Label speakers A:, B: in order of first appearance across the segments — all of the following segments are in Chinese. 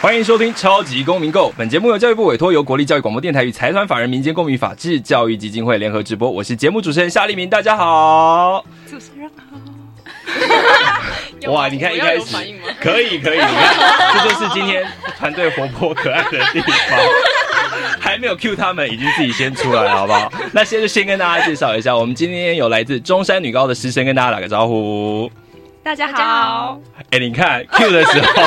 A: 欢迎收听《超级公民购》，本节目由教育部委托，由国立教育广播电台与财团法人民间公民法治教育基金会联合直播。我是节目主持人夏立明，大家好。
B: 主持人好。
A: 哇，你看一开始可以可以，你看这就是今天团队活泼可爱的地方。还没有 Q 他们，已经自己先出来了，好不好？那先就先跟大家介绍一下，我们今天有来自中山女高的师生跟大家打个招呼。
B: 大家好，
A: 哎，你看 Q 的时候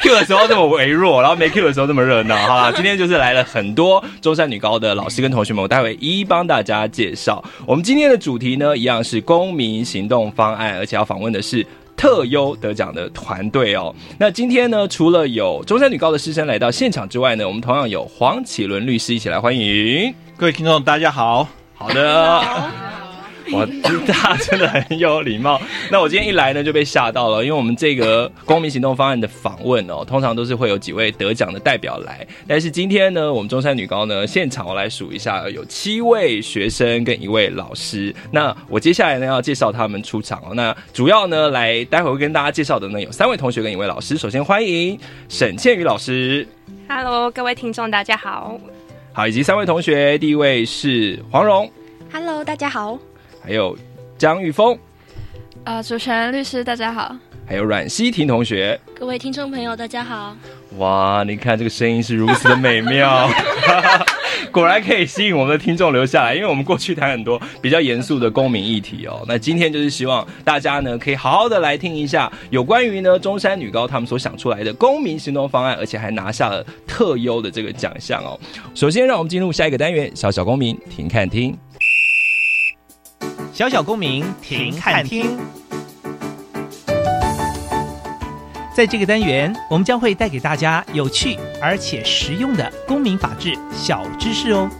A: ，Q 的时候这么微弱，然后没 Q 的时候这么热闹，好啦，今天就是来了很多中山女高的老师跟同学们，我待会一一帮大家介绍。我们今天的主题呢，一样是公民行动方案，而且要访问的是特优得奖的团队哦。那今天呢，除了有中山女高的师生来到现场之外呢，我们同样有黄启伦律师一起来欢迎
C: 各位听众，大家好。
A: 好的。哇，大家真的很有礼貌。那我今天一来呢，就被吓到了，因为我们这个公民行动方案的访问哦，通常都是会有几位得奖的代表来，但是今天呢，我们中山女高呢，现场我来数一下，有七位学生跟一位老师。那我接下来呢，要介绍他们出场哦。那主要呢，来待会会跟大家介绍的呢，有三位同学跟一位老师。首先欢迎沈倩宇老师
B: ，Hello，各位听众，大家好。
A: 好，以及三位同学，第一位是黄蓉
D: ，Hello，大家好。
A: 还有江玉峰，
D: 呃，主持人律师大家好，
A: 还有阮希婷同学，
D: 各位听众朋友大家好。
A: 哇，你看这个声音是如此的美妙，果然可以吸引我们的听众留下来。因为我们过去谈很多比较严肃的公民议题哦，那今天就是希望大家呢可以好好的来听一下有关于呢中山女高他们所想出来的公民行动方案，而且还拿下了特优的这个奖项哦。首先，让我们进入下一个单元——小小公民听看听。
E: 小小公民停看听，在这个单元，我们将会带给大家有趣而且实用的公民法治小知识哦。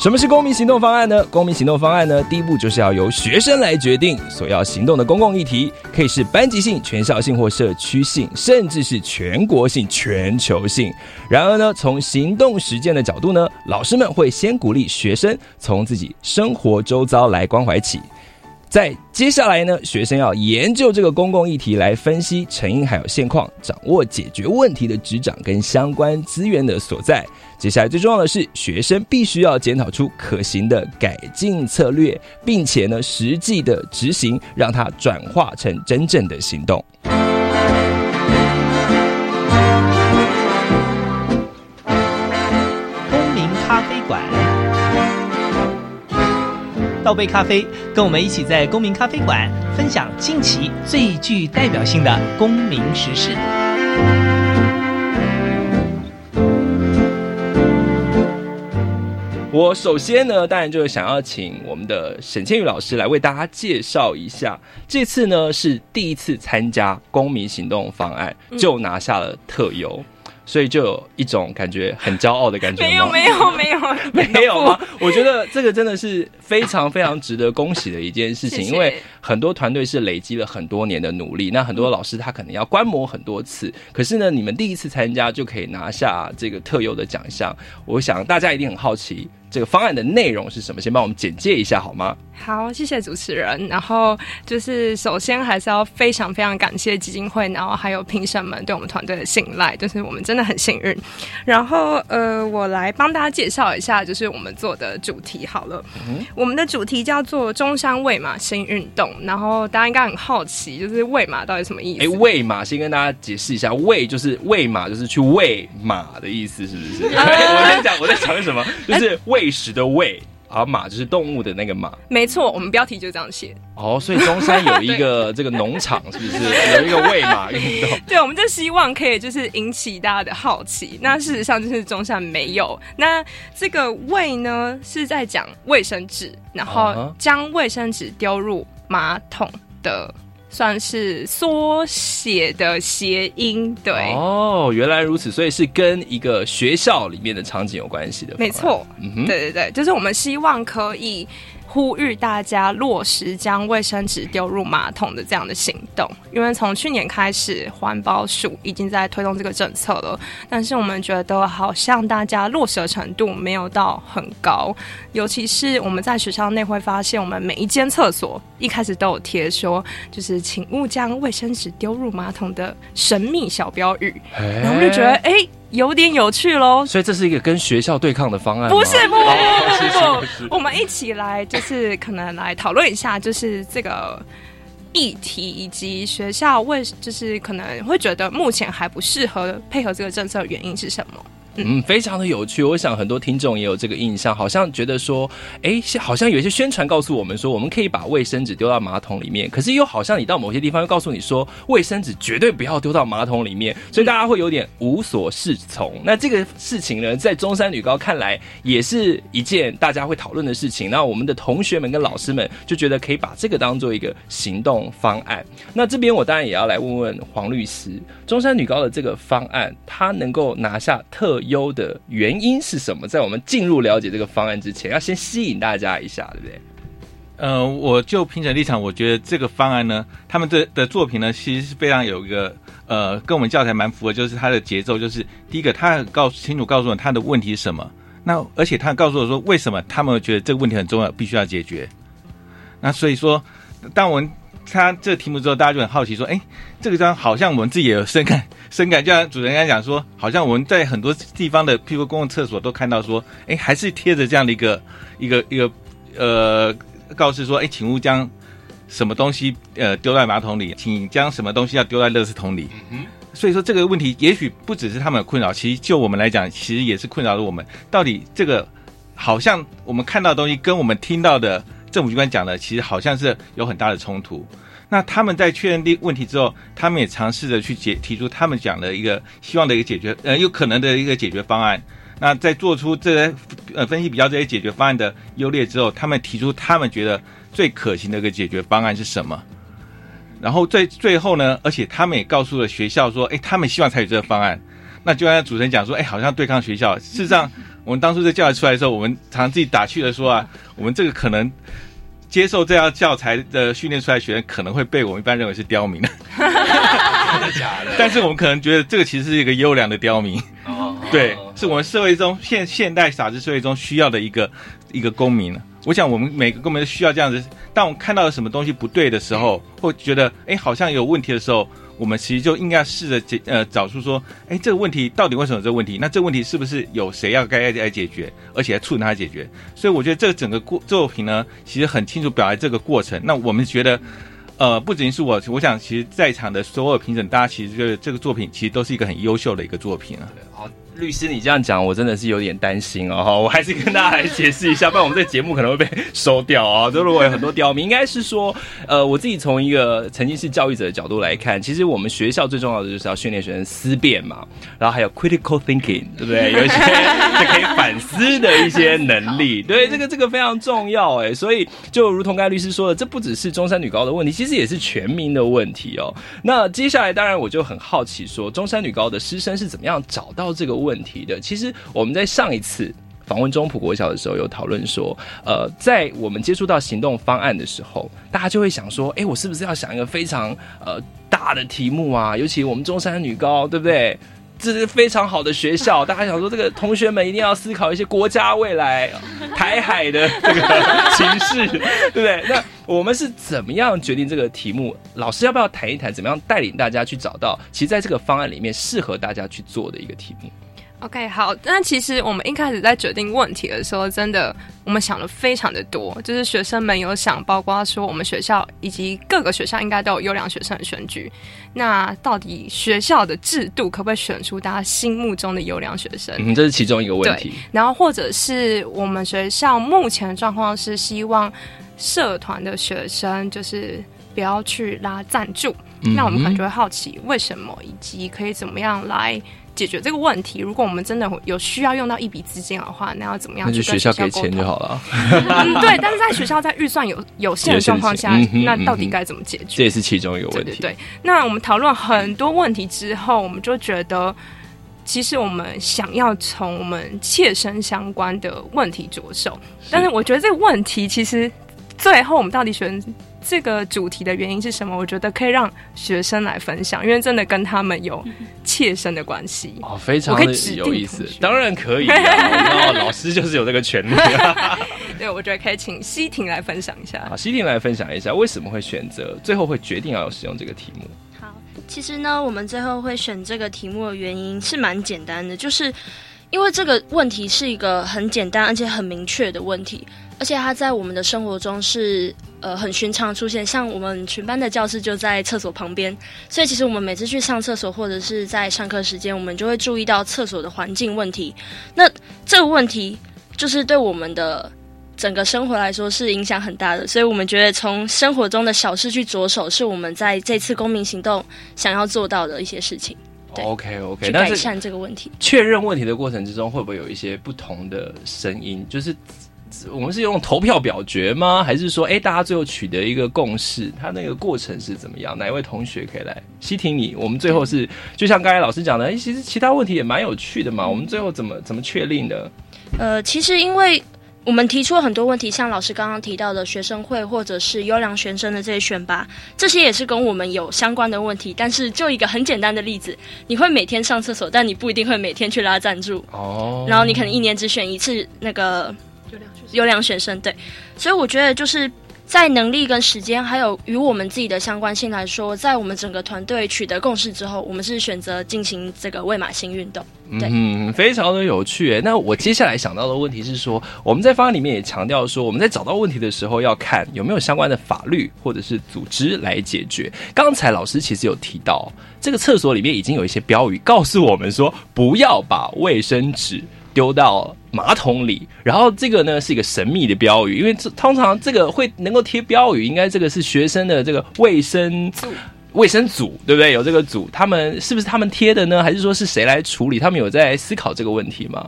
A: 什么是公民行动方案呢？公民行动方案呢，第一步就是要由学生来决定所要行动的公共议题，可以是班级性、全校性或社区性，甚至是全国性、全球性。然而呢，从行动实践的角度呢，老师们会先鼓励学生从自己生活周遭来关怀起。在接下来呢，学生要研究这个公共议题，来分析成因还有现况，掌握解决问题的执掌跟相关资源的所在。接下来最重要的是，学生必须要检讨出可行的改进策略，并且呢，实际的执行，让它转化成真正的行动。
E: 公民咖啡馆。倒杯咖啡，跟我们一起在公民咖啡馆分享近期最具代表性的公民时事。
A: 我首先呢，当然就是想要请我们的沈千宇老师来为大家介绍一下，这次呢是第一次参加公民行动方案，就拿下了特优。所以就有一种感觉很骄傲的感觉
B: 没有没有没有
A: 没有吗？我觉得这个真的是非常非常值得恭喜的一件事情，因为很多团队是累积了很多年的努力，那很多老师他可能要观摩很多次，可是呢，你们第一次参加就可以拿下这个特优的奖项，我想大家一定很好奇。这个方案的内容是什么？先帮我们简介一下好吗？
B: 好，谢谢主持人。然后就是首先还是要非常非常感谢基金会，然后还有评审们对我们团队的信赖，就是我们真的很幸运。然后呃，我来帮大家介绍一下，就是我们做的主题好了。我们的主题叫做中山喂马新运动。然后大家应该很好奇，就是喂马到底什么意思？
A: 哎，喂马先跟大家解释一下，喂就是喂马，就是去喂马的意思，是不是？我先讲我在讲什么，就是喂。喂食的喂，啊，马就是动物的那个马。
B: 没错，我们标题就这样写。
A: 哦，所以中山有一个 这个农场，是不是有一个喂马运动？
B: 对，我们就希望可以就是引起大家的好奇。那事实上就是中山没有。那这个喂呢，是在讲卫生纸，然后将卫生纸丢入马桶的。算是缩写的谐音，对。
A: 哦，原来如此，所以是跟一个学校里面的场景有关系的，
B: 没错，嗯哼，对对对，就是我们希望可以。呼吁大家落实将卫生纸丢入马桶的这样的行动，因为从去年开始，环保署已经在推动这个政策了。但是我们觉得好像大家落实的程度没有到很高，尤其是我们在学校内会发现，我们每一间厕所一开始都有贴说，就是请勿将卫生纸丢入马桶的神秘小标语，然后我们就觉得，哎。有点有趣喽，
A: 所以这是一个跟学校对抗的方案。
B: 不是，不不不不不，我们一起来，就是可能来讨论一下，就是这个议题，以及学校为就是可能会觉得目前还不适合配合这个政策的原因是什么。
A: 嗯，非常的有趣。我想很多听众也有这个印象，好像觉得说，哎，好像有一些宣传告诉我们说，我们可以把卫生纸丢到马桶里面。可是又好像你到某些地方又告诉你说，卫生纸绝对不要丢到马桶里面。所以大家会有点无所适从。那这个事情呢，在中山女高看来，也是一件大家会讨论的事情。那我们的同学们跟老师们就觉得可以把这个当做一个行动方案。那这边我当然也要来问问黄律师，中山女高的这个方案，它能够拿下特。优的原因是什么？在我们进入了解这个方案之前，要先吸引大家一下，对不对？
C: 呃，我就评审立场，我觉得这个方案呢，他们的的作品呢，其实是非常有一个呃，跟我们教材蛮符合，就是它的节奏，就是第一个，他告诉清楚告诉我他的问题是什么，那而且他告诉我说，为什么他们觉得这个问题很重要，必须要解决。那所以说，当我们他这个题目之后，大家就很好奇说，哎，这个章好像我们自己也有深感。深感，就像主持人刚才讲说，好像我们在很多地方的，譬如公共厕所都看到说，哎，还是贴着这样的一个一个一个呃告示说，哎，请勿将什么东西呃丢在马桶里，请将什么东西要丢在垃圾桶里嗯。所以说这个问题也许不只是他们的困扰，其实就我们来讲，其实也是困扰着我们。到底这个好像我们看到的东西跟我们听到的政府机关讲的，其实好像是有很大的冲突。那他们在确认的问题之后，他们也尝试着去解提出他们讲的一个希望的一个解决，呃，有可能的一个解决方案。那在做出这些呃分析比较这些解决方案的优劣之后，他们提出他们觉得最可行的一个解决方案是什么？然后最最后呢，而且他们也告诉了学校说，哎，他们希望采取这个方案。那就像主持人讲说，哎，好像对抗学校。事实上，我们当初这教材出来的时候，我们常常自己打趣的说啊，我们这个可能。接受这样教材的训练出来学员可能会被我们一般认为是刁民的，
A: 真的假的？
C: 但是我们可能觉得这个其实是一个优良的刁民，哦对，是我们社会中现现代法治社会中需要的一个一个公民我想我们每个公民都需要这样子，当我们看到什么东西不对的时候，或觉得哎好像有问题的时候。我们其实就应该试着解呃找出说，哎，这个问题到底为什么这个问题？那这个问题是不是有谁要该来解决，而且还促成它解决？所以我觉得这个整个过作品呢，其实很清楚表达这个过程。那我们觉得，呃，不仅是我，我想其实在场的所有评审，大家其实觉得这个作品其实都是一个很优秀的一个作品啊。
A: 好。律师，你这样讲，我真的是有点担心哦。哈，我还是跟大家来解释一下，不然我们这节目可能会被收掉啊。就如果有很多刁民，应该是说，呃，我自己从一个曾经是教育者的角度来看，其实我们学校最重要的就是要训练学生思辨嘛，然后还有 critical thinking，对不对？有一些可以反思的一些能力，对，这个这个非常重要哎。所以就如同刚才律师说的，这不只是中山女高的问题，其实也是全民的问题哦。那接下来，当然我就很好奇，说中山女高的师生是怎么样找到这个问。问题的，其实我们在上一次访问中普国小的时候有讨论说，呃，在我们接触到行动方案的时候，大家就会想说，哎，我是不是要想一个非常呃大的题目啊？尤其我们中山女高，对不对？这是非常好的学校，大家想说，这个同学们一定要思考一些国家未来、台海的 这个情势，对不对？那我们是怎么样决定这个题目？老师要不要谈一谈，怎么样带领大家去找到，其实在这个方案里面适合大家去做的一个题目？
B: OK，好。那其实我们一开始在决定问题的时候，真的我们想了非常的多，就是学生们有想，包括说我们学校以及各个学校应该都有优良学生的选举。那到底学校的制度可不可以选出大家心目中的优良学生？
A: 嗯，这是其中一个问题。
B: 然后或者是我们学校目前的状况是希望社团的学生就是不要去拉赞助。那我们可能就会好奇为什么，以及可以怎么样来。解决这个问题。如果我们真的有需要用到一笔资金的话，那要怎么样？
A: 那就学校给钱就好了。
B: 对，但是在学校在预算有 有限的状况下，那到底该怎么解决？
A: 这也是其中一个问题。
B: 对，那我们讨论很多问题之后，我们就觉得，其实我们想要从我们切身相关的问题着手。但是我觉得这个问题其实最后我们到底选。这个主题的原因是什么？我觉得可以让学生来分享，因为真的跟他们有 切身的关系
A: 哦，非常的有意思。当然可以，然后老师就是有这个权利。
B: 对，我觉得可以请西婷来分享一下。
A: 好，西婷来分享一下为什么会选择最后会决定要使用这个题目。
D: 好，其实呢，我们最后会选这个题目的原因是蛮简单的，就是因为这个问题是一个很简单而且很明确的问题。而且它在我们的生活中是呃很寻常出现，像我们全班的教室就在厕所旁边，所以其实我们每次去上厕所或者是在上课时间，我们就会注意到厕所的环境问题。那这个问题就是对我们的整个生活来说是影响很大的，所以我们觉得从生活中的小事去着手，是我们在这次公民行动想要做到的一些事情。
A: OK OK，
D: 去改善这个问题。
A: 确认问题的过程之中，会不会有一些不同的声音？就是。我们是用投票表决吗？还是说，哎，大家最后取得一个共识？他那个过程是怎么样？哪一位同学可以来？西婷，你我们最后是就像刚才老师讲的，哎，其实其他问题也蛮有趣的嘛。我们最后怎么怎么确定的？
D: 呃，其实因为我们提出了很多问题，像老师刚刚提到的学生会或者是优良学生的这些选拔，这些也是跟我们有相关的问题。但是就一个很简单的例子，你会每天上厕所，但你不一定会每天去拉赞助哦。然后你可能一年只选一次那个。优良学生对，所以我觉得就是在能力跟时间，还有与我们自己的相关性来说，在我们整个团队取得共识之后，我们是选择进行这个喂马星运动。
A: 嗯，非常的有趣。那我接下来想到的问题是说，我们在方案里面也强调说，我们在找到问题的时候，要看有没有相关的法律或者是组织来解决。刚才老师其实有提到，这个厕所里面已经有一些标语告诉我们说，不要把卫生纸。丢到马桶里，然后这个呢是一个神秘的标语，因为这通常这个会能够贴标语，应该这个是学生的这个卫生卫生组，对不对？有这个组，他们是不是他们贴的呢？还是说是谁来处理？他们有在思考这个问题吗？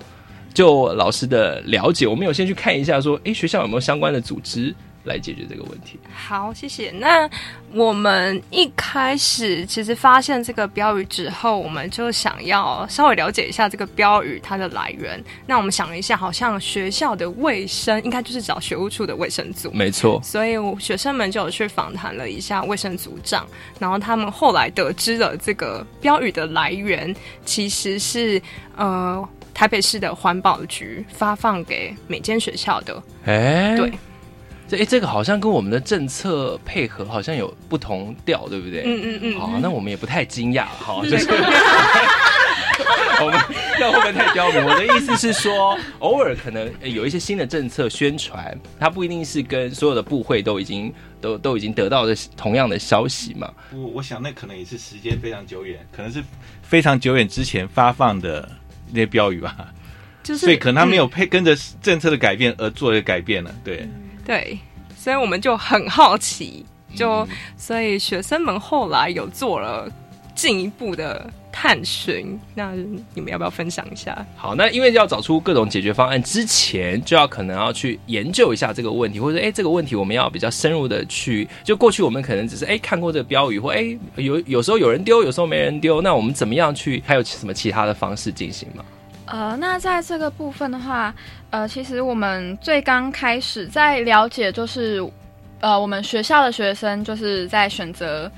A: 就老师的了解，我们有先去看一下，说，诶，学校有没有相关的组织？来解决这个问题。
B: 好，谢谢。那我们一开始其实发现这个标语之后，我们就想要稍微了解一下这个标语它的来源。那我们想了一下，好像学校的卫生应该就是找学务处的卫生组，
A: 没错。
B: 所以学生们就有去访谈了一下卫生组长，然后他们后来得知了这个标语的来源其实是呃台北市的环保局发放给每间学校的。
A: 哎，
B: 对。
A: 哎，这个好像跟我们的政策配合好像有不同调，对不对？
B: 嗯嗯嗯。
A: 好，那我们也不太惊讶，好，就是 我们要会不会太刁民？我的意思是说，偶尔可能有一些新的政策宣传，它不一定是跟所有的部会都已经都都已经得到的同样的消息嘛。
C: 我我想那可能也是时间非常久远，可能是非常久远之前发放的那些标语吧。就是，所以可能他没有配跟着政策的改变而做一个改变了，对。
B: 对，所以我们就很好奇，就所以学生们后来有做了进一步的探寻，那你们要不要分享一下？
A: 好，那因为要找出各种解决方案之前，就要可能要去研究一下这个问题，或者哎这个问题我们要比较深入的去，就过去我们可能只是哎看过这个标语，或哎有有时候有人丢，有时候没人丢，那我们怎么样去？还有什么其他的方式进行吗？
F: 呃，那在这个部分的话，呃，其实我们最刚开始在了解，就是呃，我们学校的学生就是在选择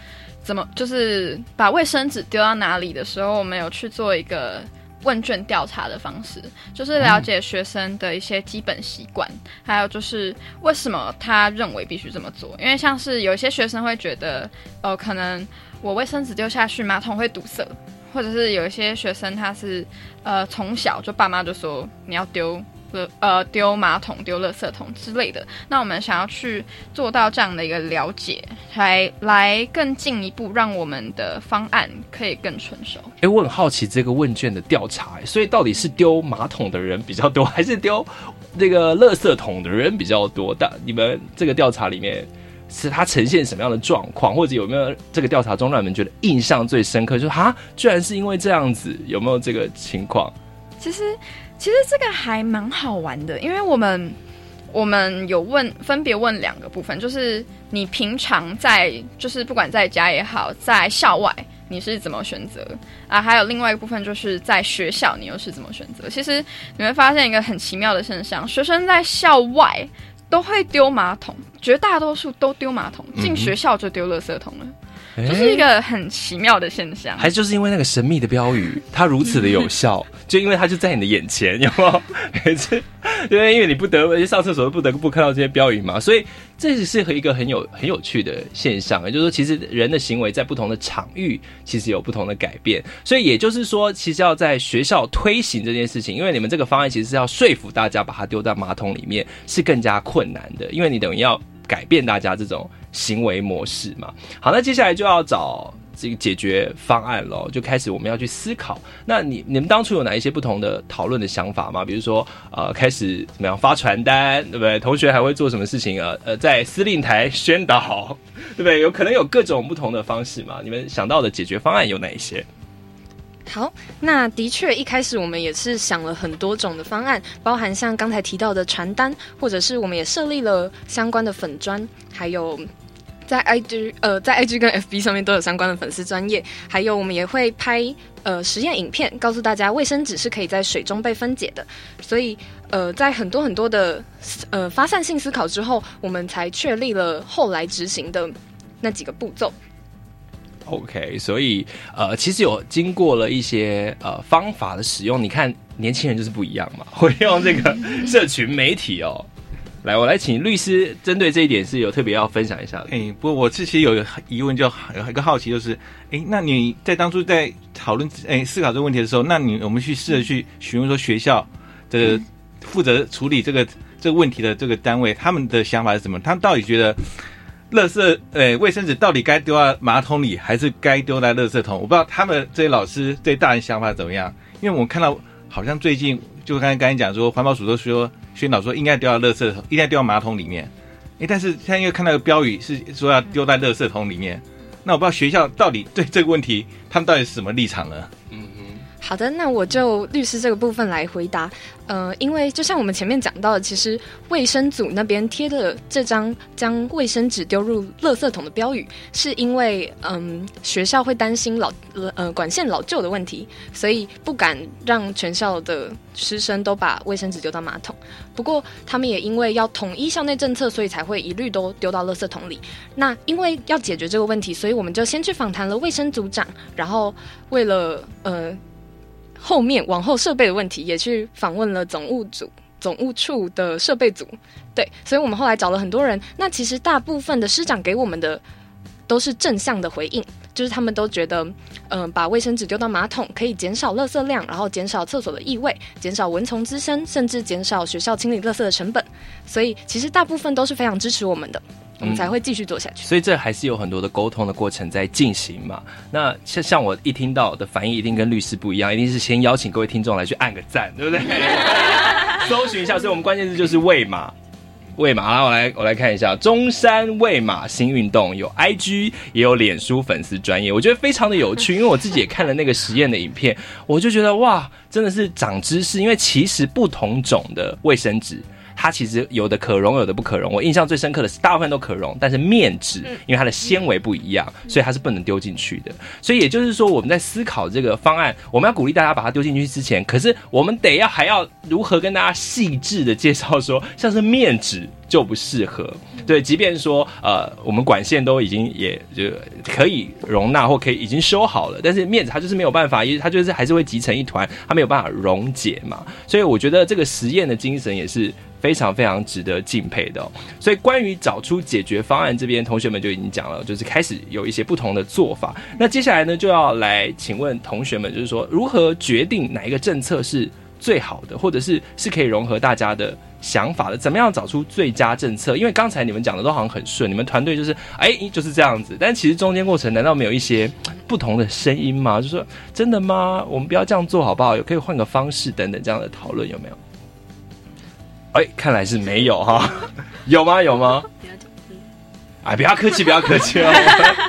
F: 怎么，就是把卫生纸丢到哪里的时候，我们有去做一个问卷调查的方式，就是了解学生的一些基本习惯，还有就是为什么他认为必须这么做。因为像是有一些学生会觉得，哦，可能我卫生纸丢下去，马桶会堵塞。或者是有一些学生他是呃从小就爸妈就说你要丢呃呃丢马桶、丢垃圾桶之类的。那我们想要去做到这样的一个了解，来来更进一步，让我们的方案可以更成熟。
A: 哎，我很好奇这个问卷的调查，所以到底是丢马桶的人比较多，还是丢这个垃圾桶的人比较多？但你们这个调查里面。是它呈现什么样的状况，或者有没有这个调查中让你们觉得印象最深刻？就是哈，居然是因为这样子，有没有这个情况？
F: 其实，其实这个还蛮好玩的，因为我们我们有问，分别问两个部分，就是你平常在，就是不管在家也好，在校外你是怎么选择啊？还有另外一个部分就是在学校你又是怎么选择？其实你会发现一个很奇妙的现象，学生在校外。都会丢马桶，绝大多数都丢马桶，进学校就丢垃圾桶了，就是一个很奇妙的现象。
A: 还就是因为那个神秘的标语，它如此的有效，就因为它就在你的眼前，有没有？每次，因为因为你不得不上厕所不得不看到这些标语嘛，所以。这是是一个很有很有趣的现象，也就是说，其实人的行为在不同的场域，其实有不同的改变。所以也就是说，其实要在学校推行这件事情，因为你们这个方案其实是要说服大家把它丢在马桶里面，是更加困难的，因为你等于要改变大家这种行为模式嘛。好，那接下来就要找。这个解决方案喽，就开始我们要去思考。那你你们当初有哪一些不同的讨论的想法吗？比如说，呃，开始怎么样发传单，对不对？同学还会做什么事情啊？呃，在司令台宣导，对不对？有可能有各种不同的方式嘛？你们想到的解决方案有哪一些？
G: 好，那的确一开始我们也是想了很多种的方案，包含像刚才提到的传单，或者是我们也设立了相关的粉砖，还有。在 IG 呃，在 IG 跟 FB 上面都有相关的粉丝专业，还有我们也会拍呃实验影片，告诉大家卫生纸是可以在水中被分解的。所以呃，在很多很多的呃发散性思考之后，我们才确立了后来执行的那几个步骤。
A: OK，所以呃，其实有经过了一些呃方法的使用，你看年轻人就是不一样嘛，会用这个社群媒体哦。来，我来请律师针对这一点是有特别要分享一下的。
C: 哎，不过我其实有个疑问，就有一个好奇，就是，哎，那你在当初在讨论哎思考这个问题的时候，那你我们去试着去询问说学校的负责处理这个这个问题的这个单位，他们的想法是什么？他们到底觉得，垃圾诶卫生纸到底该丢到马桶里，还是该丢在垃圾桶？我不知道他们这些老师对大人想法怎么样，因为我看到好像最近就刚才刚才讲说环保署都说。宣导说应该丢到垃圾桶，应该丢到马桶里面。哎，但是现在又看到个标语是说要丢在垃圾桶里面，那我不知道学校到底对这个问题他们到底是什么立场呢？
G: 好的，那我就律师这个部分来回答。呃，因为就像我们前面讲到的，其实卫生组那边贴的这张将卫生纸丢入垃圾桶的标语，是因为嗯学校会担心老呃管线老旧的问题，所以不敢让全校的师生都把卫生纸丢到马桶。不过他们也因为要统一校内政策，所以才会一律都丢到垃圾桶里。那因为要解决这个问题，所以我们就先去访谈了卫生组长，然后为了呃。后面往后设备的问题，也去访问了总务组、总务处的设备组，对，所以我们后来找了很多人。那其实大部分的师长给我们的都是正向的回应，就是他们都觉得，嗯，把卫生纸丢到马桶可以减少垃圾量，然后减少厕所的异味，减少蚊虫滋生，甚至减少学校清理垃圾的成本。所以其实大部分都是非常支持我们的。我们才会继续做下去，
A: 所以这还是有很多的沟通的过程在进行嘛。那像像我一听到的反应，一定跟律师不一样，一定是先邀请各位听众来去按个赞，对不对？搜寻一下，所以我们关键字就是喂马，喂马。我来我来看一下，中山喂马新运动有 IG 也有脸书粉丝专业，我觉得非常的有趣，因为我自己也看了那个实验的影片，我就觉得哇，真的是长知识，因为其实不同种的卫生纸。它其实有的可溶，有的不可溶。我印象最深刻的是，大部分都可溶，但是面纸因为它的纤维不一样，所以它是不能丢进去的。所以也就是说，我们在思考这个方案，我们要鼓励大家把它丢进去之前，可是我们得要还要如何跟大家细致的介绍说，像是面纸就不适合。对，即便说呃，我们管线都已经也就可以容纳或可以已经修好了，但是面子它就是没有办法，因为它就是还是会集成一团，它没有办法溶解嘛。所以我觉得这个实验的精神也是。非常非常值得敬佩的哦。所以关于找出解决方案这边，同学们就已经讲了，就是开始有一些不同的做法。那接下来呢，就要来请问同学们，就是说如何决定哪一个政策是最好的，或者是是可以融合大家的想法的？怎么样找出最佳政策？因为刚才你们讲的都好像很顺，你们团队就是哎就是这样子，但其实中间过程难道没有一些不同的声音吗？就说真的吗？我们不要这样做好不好？有可以换个方式等等这样的讨论有没有？哎，看来是没有哈，有吗？有吗？哎，不要客气，不要客气哦。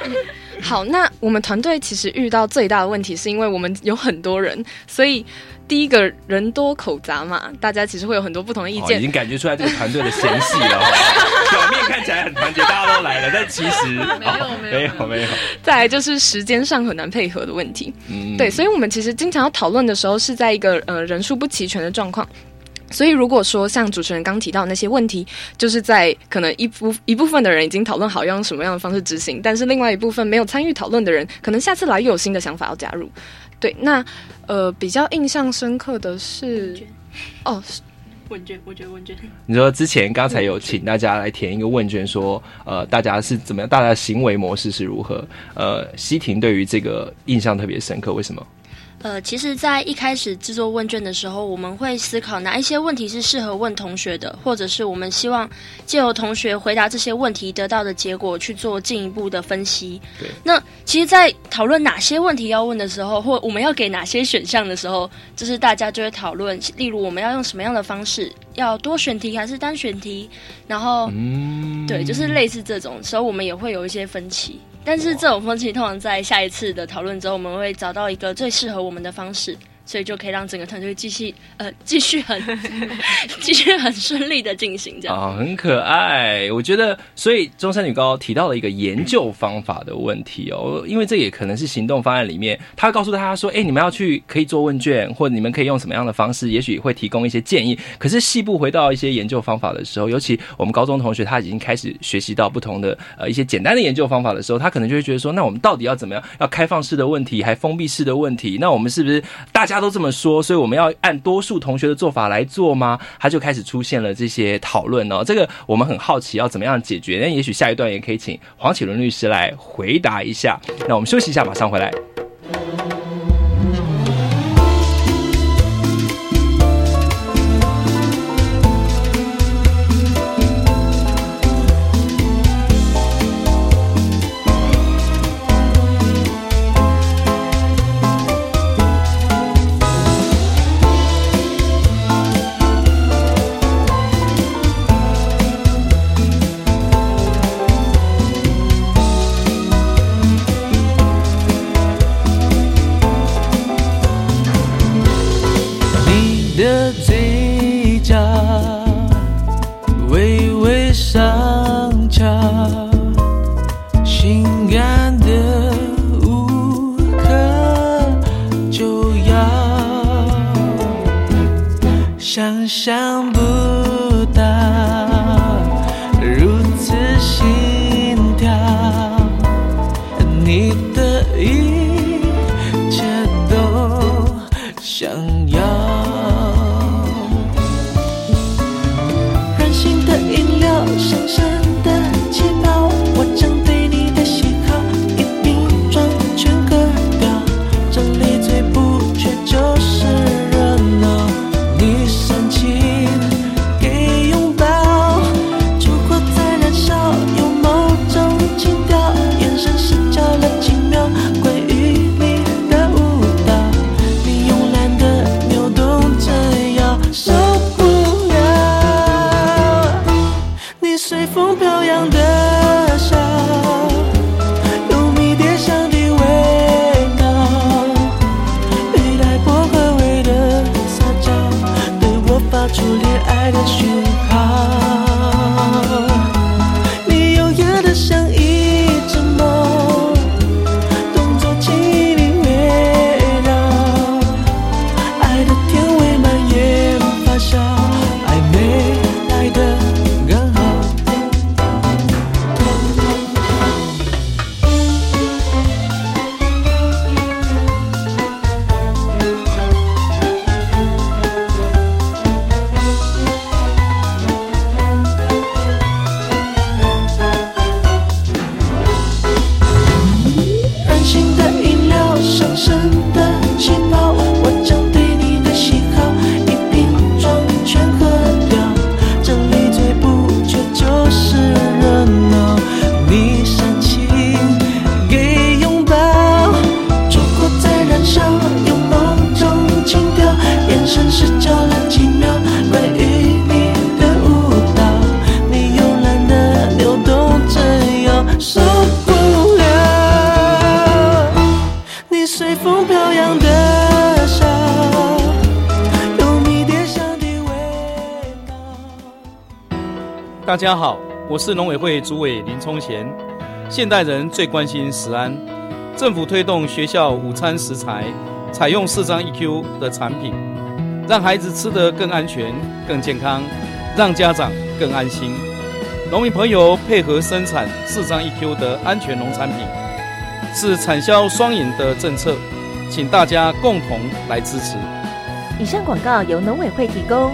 G: 好，那我们团队其实遇到最大的问题，是因为我们有很多人，所以第一个人多口杂嘛，大家其实会有很多不同的意见。
A: 哦已经感觉出来这个团队的嫌隙了。表面看起来很团结，大家都来了，但其实没有没有没有。
G: 再来就是时间上很难配合的问题。
A: 嗯
G: 对，所以我们其实经常要讨论的时候，是在一个呃人数不齐全的状况。所以，如果说像主持人刚提到那些问题，就是在可能一部一部分的人已经讨论好要用什么样的方式执行，但是另外一部分没有参与讨论的人，可能下次来又有新的想法要加入。对，那呃比较印象深刻的是，哦，
D: 问卷，我觉得问卷。
A: 你说之前刚才有请大家来填一个问卷，说呃大家是怎么样，大家的行为模式是如何？呃，西婷对于这个印象特别深刻，为什么？
D: 呃，其实，在一开始制作问卷的时候，我们会思考哪一些问题是适合问同学的，或者是我们希望借由同学回答这些问题得到的结果去做进一步的分析。
A: 对，
D: 那其实，在讨论哪些问题要问的时候，或我们要给哪些选项的时候，就是大家就会讨论，例如我们要用什么样的方式，要多选题还是单选题，然后，
A: 嗯，
D: 对，就是类似这种时候，我们也会有一些分歧。但是这种风气通常在下一次的讨论中，我们会找到一个最适合我们的方式，所以就可以让整个团队继续呃继续很 继续很顺利的进行这样。
A: 啊、很可爱。我觉得，所以中山女高提到了一个研究方法的问题哦，因为这也可能是行动方案里面，他告诉大家说，哎，你们要去可以做问卷，或者你们可以用什么样的方式，也许会提供一些建议。可是细部回到一些研究方法的时候，尤其我们高中同学他已经开始学习到不同的呃一些简单的研究方法的时候，他可能就会觉得说，那我们到底要怎么样？要开放式的问题，还封闭式的问题？那我们是不是大家都这么说？所以我们要按多数同学的做法来做吗？他就开始出现了这些讨论哦。这个我们很好奇要怎么样解决？那也许下一段也可以请黄启伦律师来回答一下。那我们休息一下，马上回来。
H: 我是
I: 农委会主委林聪贤。现代人最关心食安，政府推动学校午餐食材采用四张 EQ 的产品，让孩子吃得更安全、更健康，让家长更安心。农民朋友配合生产四张 EQ 的安全农产品，是产销双赢的政策，请大家共同来支持。
J: 以上广告由农委会提供。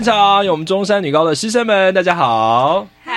A: 现场，有我们中山女高的师生们，大家好。
K: 嗨，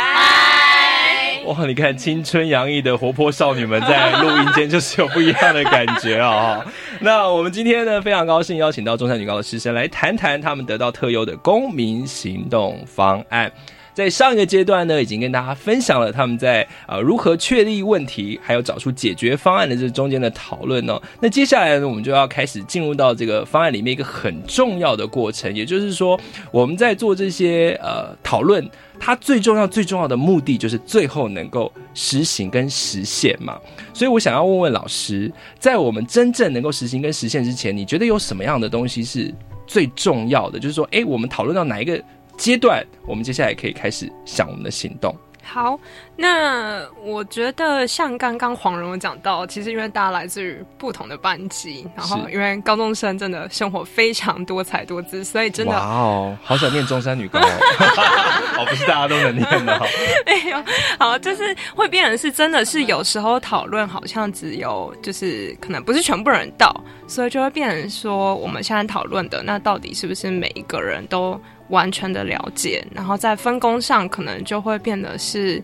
A: 哇，你看青春洋溢的活泼少女们在录音间，就是有不一样的感觉啊、那我们今天呢，非常高兴邀请到中山女高的师生来谈谈他们得到特优的公民行动方案。在上一个阶段呢，已经跟大家分享了他们在呃如何确立问题，还有找出解决方案的这中间的讨论哦。那接下来呢，我们就要开始进入到这个方案里面一个很重要的过程，也就是说，我们在做这些呃讨论，它最重要最重要的目的就是最后能够实行跟实现嘛。所以我想要问问老师，在我们真正能够实行跟实现之前，你觉得有什么样的东西是最重要的？就是说，诶，我们讨论到哪一个阶段，我们接下来可以开始想我们的行动。
B: 好，那我觉得像刚刚黄蓉有讲到，其实因为大家来自于不同的班级，然后因为高中生真的生活非常多彩多姿，所以真的
A: 哇哦，好想念中山女高哦，哦，不是大家都能念的哦。
B: 没有，好，就是会变成是真的是有时候讨论好像只有就是可能不是全部人到，所以就会变成说我们现在讨论的那到底是不是每一个人都完全的了解，然后在分工上可能就会变得是。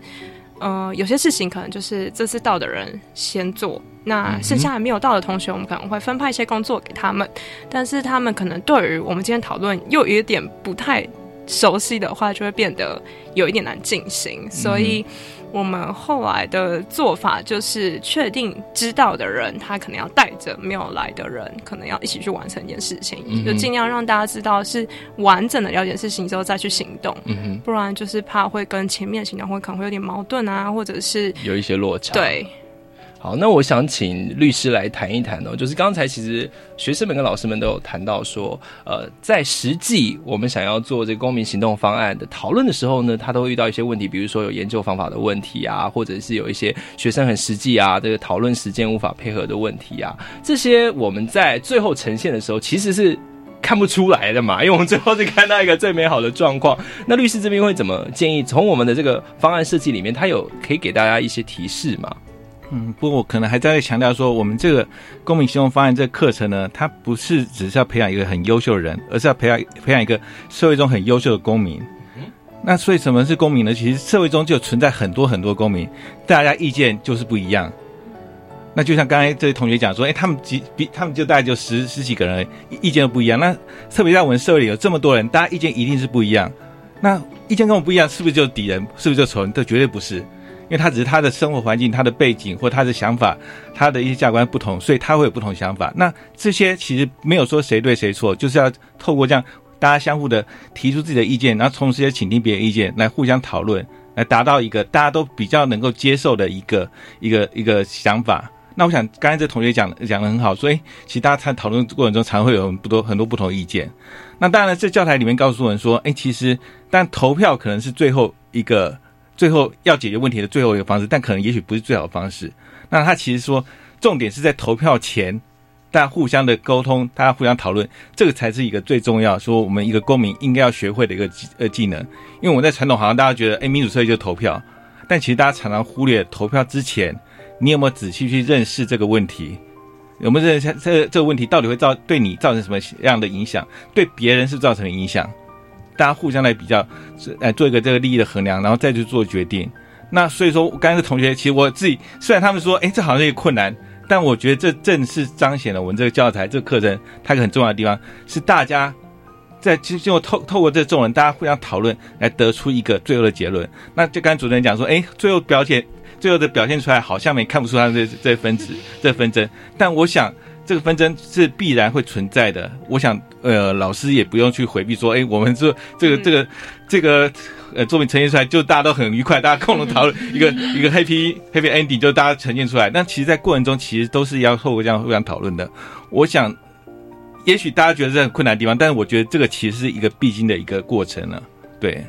B: 呃，有些事情可能就是这次到的人先做，那剩下还没有到的同学，我们可能会分派一些工作给他们，但是他们可能对于我们今天讨论又有点不太熟悉的话，就会变得有一点难进行，所以我们后来的做法就是确定知道的人，他可能要带着没有来的人，可能要一起去完成一件事情，
A: 嗯
B: 就尽量让大家知道是完整的了解事情之后再去行动，
A: 嗯，
B: 不然就是怕会跟前面行动会可能会有点矛盾啊，或者是
A: 有一些落差。
B: 对。
A: 好，那我想请律师来谈一谈哦，就是刚才其实学生们跟老师们都有谈到说，呃，在实际我们想要做这个公民行动方案的讨论的时候呢，他都会遇到一些问题，比如说有研究方法的问题啊，或者是有一些学生很实际啊，这个讨论时间无法配合的问题啊，这些我们在最后呈现的时候其实是。看不出来的嘛，因为我们最后是看到一个最美好的状况。那律师这边会怎么建议？从我们的这个方案设计里面，他有可以给大家一些提示吗？
C: 嗯，不过我可能还在强调说，我们这个公民行动方案这个课程呢，它不是只是要培养一个很优秀的人，而是要培养培养一个社会中很优秀的公民。那所以什么是公民呢？其实社会中就存在很多很多公民，大家意见就是不一样。那就像刚才这位同学讲说，哎，他们几比他们就大概就十十几个人，意见都不一样。那特别在我们社会里有这么多人，大家意见一定是不一样。那意见跟我不一样，是不是就敌人？是不是就仇人？这绝对不是，因为他只是他的生活环境、他的背景或他的想法、他的一些价值观不同，所以他会有不同想法。那这些其实没有说谁对谁错，就是要透过这样大家相互的提出自己的意见，然后同时也倾听别人意见，来互相讨论，来达到一个大家都比较能够接受的一个一个一个想法。那我想刚才这同学讲讲的很好，所以其实大家在讨论过程中常会有很多很多不同意见。那当然，这教材里面告诉我们说，哎，其实但投票可能是最后一个最后要解决问题的最后一个方式，但可能也许不是最好的方式。那他其实说，重点是在投票前，大家互相的沟通，大家互相讨论，这个才是一个最重要，说我们一个公民应该要学会的一个技呃技能。因为我在传统好像大家觉得，哎，民主社会就投票，但其实大家常常忽略投票之前，你有没有仔细去认识这个问题？有没有认识这这个问题到底会造对你造成什么样的影响？对别人是造成影响？大家互相来比较，来做一个这个利益的衡量，然后再去做决定。那所以说，刚才同学其实我自己虽然他们说，哎，这好像有困难，但我觉得这正是彰显了我们这个教材这个课程它一个很重要的地方，是大家在其实就透透过这众人大家互相讨论，来得出一个最后的结论。那就刚才主持人讲说，哎，最后表现。最后的表现出来，好像没看不出他这这分子这纷争，但我想这个纷争是必然会存在的。我想，呃，老师也不用去回避说，哎，我们这这个这个这个呃作品呈现出来，就大家都很愉快，大家共同讨论一个一个 happy happy ending，就大家呈现出来。但其实，在过程中，其实都是要透过这样互相讨论的。我想，也许大家觉得这很困难的地方，但是我觉得这个其实是一个必经的一个过程了。对。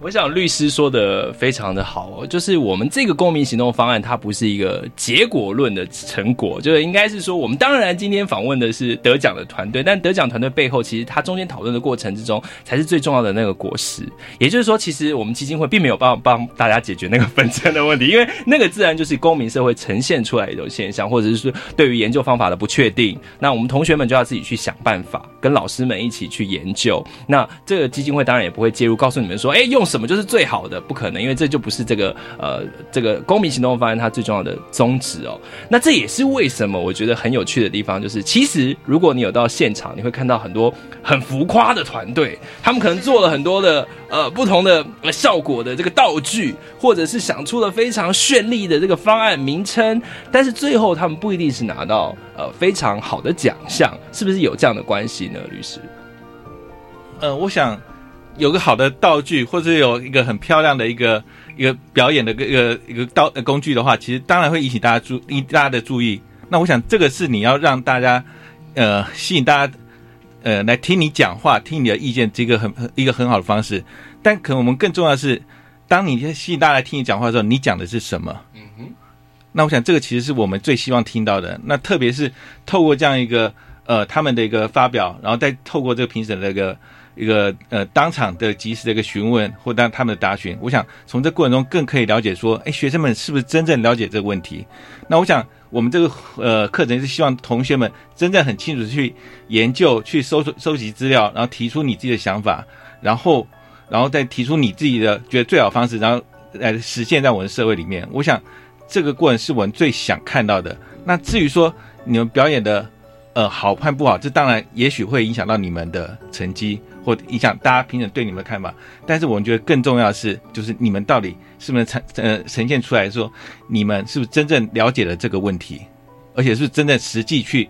A: 我想律师说的非常的好，就是我们这个公民行动方案，它不是一个结果论的成果，就是应该是说，我们当然今天访问的是得奖的团队，但得奖团队背后，其实它中间讨论的过程之中，才是最重要的那个果实。也就是说，其实我们基金会并没有帮帮大家解决那个纷争的问题，因为那个自然就是公民社会呈现出来一种现象，或者是说对于研究方法的不确定，那我们同学们就要自己去想办法，跟老师们一起去研究。那这个基金会当然也不会介入，告诉你们说，哎，用。什么就是最好的？不可能，因为这就不是这个呃这个公民行动方案它最重要的宗旨哦。那这也是为什么我觉得很有趣的地方，就是其实如果你有到现场，你会看到很多很浮夸的团队，他们可能做了很多的呃不同的效果的这个道具，或者是想出了非常绚丽的这个方案名称，但是最后他们不一定是拿到呃非常好的奖项，是不是有这样的关系呢？律师？
C: 呃，我想。有个好的道具，或者有一个很漂亮的一个一个表演的一个一个道工具的话，其实当然会引起大家注引大家的注意。那我想这个是你要让大家呃吸引大家呃来听你讲话，听你的意见，这个很一个很好的方式。但可能我们更重要的是，当你吸引大家来听你讲话的时候，你讲的是什么？嗯哼。那我想这个其实是我们最希望听到的。那特别是透过这样一个呃他们的一个发表，然后再透过这个评审的一个。一个呃，当场的及时的一个询问，或当他们的答询，我想从这过程中更可以了解说，哎，学生们是不是真正了解这个问题？那我想我们这个呃课程是希望同学们真正很清楚去研究、去搜索、收集资料，然后提出你自己的想法，然后然后再提出你自己的觉得最好方式，然后来实现在我们社会里面。我想这个过程是我们最想看到的。那至于说你们表演的呃好判不好，这当然也许会影响到你们的成绩。或影响大家评审对你们的看法，但是我们觉得更重要的是，就是你们到底是不是呈呃呈现出来说，你们是不是真正了解了这个问题，而且是真正实际去